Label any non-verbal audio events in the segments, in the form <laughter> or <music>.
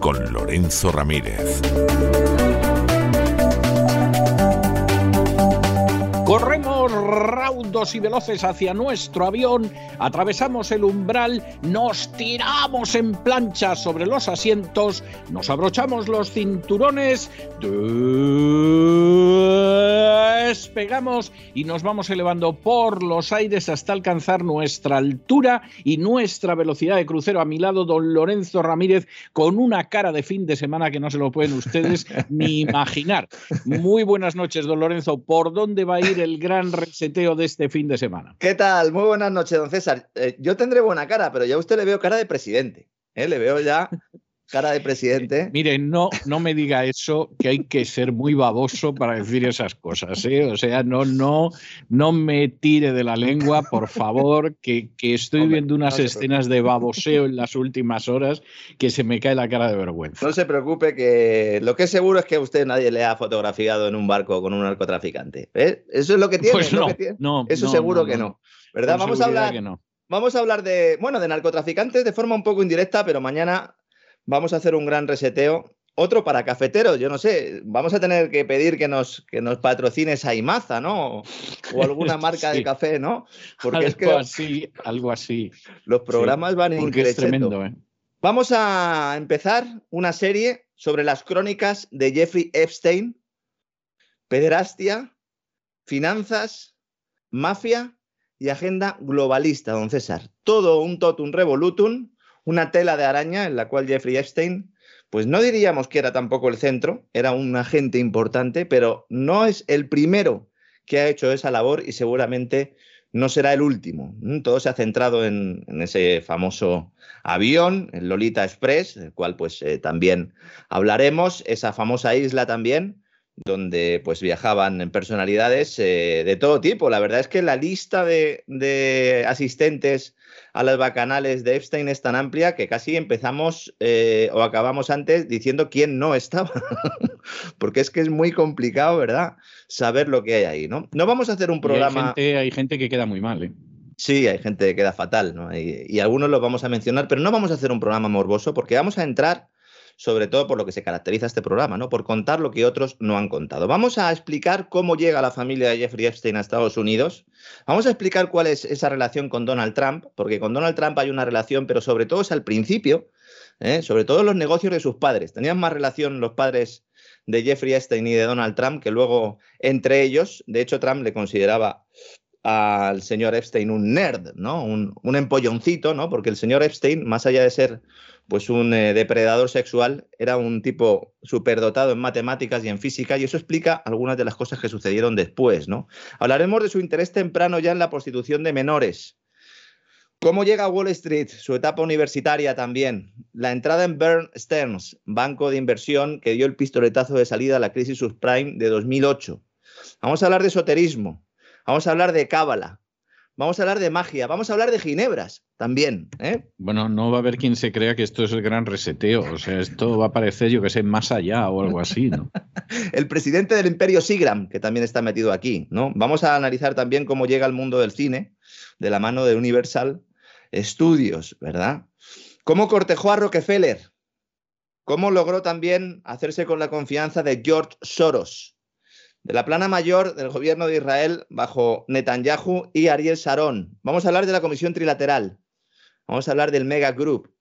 Con Lorenzo Ramírez. Y veloces hacia nuestro avión, atravesamos el umbral, nos tiramos en plancha sobre los asientos, nos abrochamos los cinturones, despegamos y nos vamos elevando por los aires hasta alcanzar nuestra altura y nuestra velocidad de crucero. A mi lado, don Lorenzo Ramírez, con una cara de fin de semana que no se lo pueden ustedes ni <laughs> imaginar. Muy buenas noches, don Lorenzo. ¿Por dónde va a ir el gran reseteo de este fin de semana? ¿Qué tal? Muy buenas noches, don César. Eh, yo tendré buena cara, pero ya a usted le veo cara de presidente. ¿eh? Le veo ya cara de presidente. Mire, no, no me diga eso, que hay que ser muy baboso para decir esas cosas. ¿eh? O sea, no, no, no me tire de la lengua, por favor, que, que estoy Hombre, viendo unas no escenas de baboseo en las últimas horas que se me cae la cara de vergüenza. No se preocupe, que lo que es seguro es que a usted nadie le ha fotografiado en un barco con un narcotraficante. ¿eh? Eso es lo que tiene. Pues lo no, que tiene. no, Eso no, seguro no, que no. ¿Verdad? Con Vamos a hablar. que no. Vamos a hablar de, bueno, de narcotraficantes de forma un poco indirecta, pero mañana vamos a hacer un gran reseteo. Otro para cafeteros, yo no sé, vamos a tener que pedir que nos, que nos patrocine Saimaza, ¿no? O alguna <laughs> marca Sí. de café, ¿no? Porque algo es que así, algo así. los programas van Porque es tremendo, ¿eh? Vamos a empezar una serie sobre las crónicas de Jeffrey Epstein, pederastia, finanzas, mafia y agenda globalista, don César. Todo un totum revolutum, una tela de araña en la cual Jeffrey Epstein, pues no diríamos que era tampoco el centro, era un agente importante, pero no es el primero que ha hecho esa labor y seguramente no será el último. Todo se ha centrado en, en ese famoso avión, el Lolita Express, del cual pues eh, también hablaremos, esa famosa isla también, donde pues viajaban personalidades eh, de todo tipo. La verdad es que la lista de, de asistentes a las bacanales de Epstein es tan amplia que casi empezamos eh, o acabamos antes diciendo quién no estaba. <laughs> Porque es que es muy complicado, ¿verdad? Saber lo que hay ahí, ¿no? No vamos a hacer un programa... hay, gente, hay gente que queda muy mal, ¿eh? Sí, hay gente que queda fatal, ¿no? Y, y algunos los vamos a mencionar, pero no vamos a hacer un programa morboso porque vamos a entrar sobre todo por lo que se caracteriza este programa, ¿no? Por contar lo que otros no han contado. Vamos a explicar cómo llega la familia de Jeffrey Epstein a Estados Unidos. Vamos a explicar cuál es esa relación con Donald Trump, porque con Donald Trump hay una relación, pero sobre todo es al principio, ¿eh? sobre todo los negocios de sus padres. Tenían más relación los padres de Jeffrey Epstein y de Donald Trump que luego entre ellos, de hecho Trump le consideraba al señor Epstein un nerd, ¿no? Un, empolloncito, ¿no? Porque el señor Epstein, más allá de ser pues un eh, depredador sexual, era un tipo superdotado en matemáticas y en física, y eso explica algunas de las cosas que sucedieron después, ¿no? Hablaremos de su interés temprano ya en la prostitución de menores. ¿Cómo llega a Wall Street? Su etapa universitaria también. La entrada en Bear Stearns, banco de inversión que dio el pistoletazo de salida a la crisis subprime de 2008. Vamos a hablar de esoterismo. Vamos a hablar de cábala. Vamos a hablar de magia. Vamos a hablar de ginebras también. ¿eh? Bueno, no va a haber quien se crea que esto es el gran reseteo. O sea, esto va a parecer, yo que sé, más allá o algo así, ¿no? <laughs> El presidente del imperio Sigram, que también está metido aquí. ¿no? Vamos a analizar también cómo llega al mundo del cine de la mano de Universal Studios, ¿verdad? ¿Cómo cortejó a Rockefeller? ¿Cómo logró también hacerse con la confianza de George Soros? De la plana mayor del gobierno de Israel bajo Netanyahu y Ariel Sharon. Vamos a hablar de la Comisión Trilateral. Vamos a hablar del Mega Group,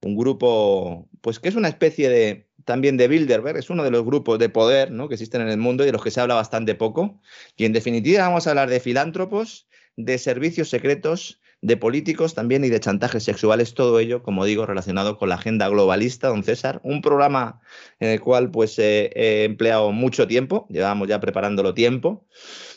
un grupo, pues que es una especie de también de Bilderberg, es uno de los grupos de poder ¿no? que existen en el mundo y de los que se habla bastante poco. Y en definitiva vamos a hablar de filántropos, de servicios secretos, de políticos también y de chantajes sexuales, todo ello, como digo, relacionado con la agenda globalista, don César, un programa en el cual pues he empleado mucho tiempo, llevamos ya preparándolo tiempo.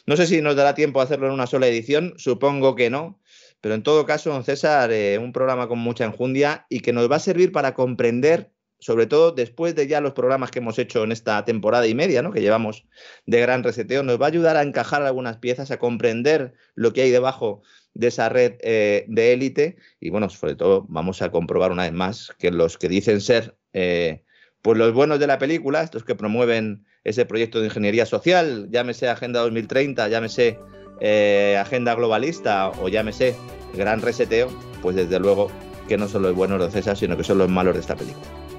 No sé si nos dará tiempo a hacerlo en una sola edición, supongo que no, pero en todo caso, don César, eh, un programa con mucha enjundia y que nos va a servir para comprender sobre todo después de ya los programas que hemos hecho en esta temporada y media, ¿no? que llevamos de gran reseteo, nos va a ayudar a encajar algunas piezas, a comprender lo que hay debajo de esa red eh, de élite y bueno, sobre todo vamos a comprobar una vez más que los que dicen ser eh, pues los buenos de la película, estos que promueven ese proyecto de ingeniería social, llámese Agenda 2030, llámese eh, Agenda Globalista o llámese Gran Reseteo, pues desde luego que no son los buenos de César, sino que son los malos de esta película.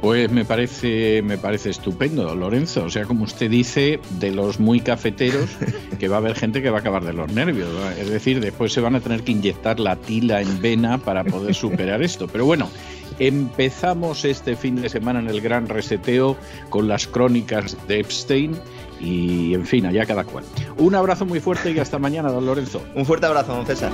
Pues me parece, me parece estupendo, Lorenzo. O sea, como usted dice, de los muy cafeteros, <laughs> que va a haber gente que va a acabar de los nervios. Es decir, después se van a tener que inyectar la tila en vena para poder <laughs> superar esto. Pero bueno, empezamos este fin de semana en el gran reseteo con las crónicas de Epstein. Y en fin, allá cada cual. Un abrazo muy fuerte y hasta mañana, don Lorenzo. Un fuerte abrazo, don César.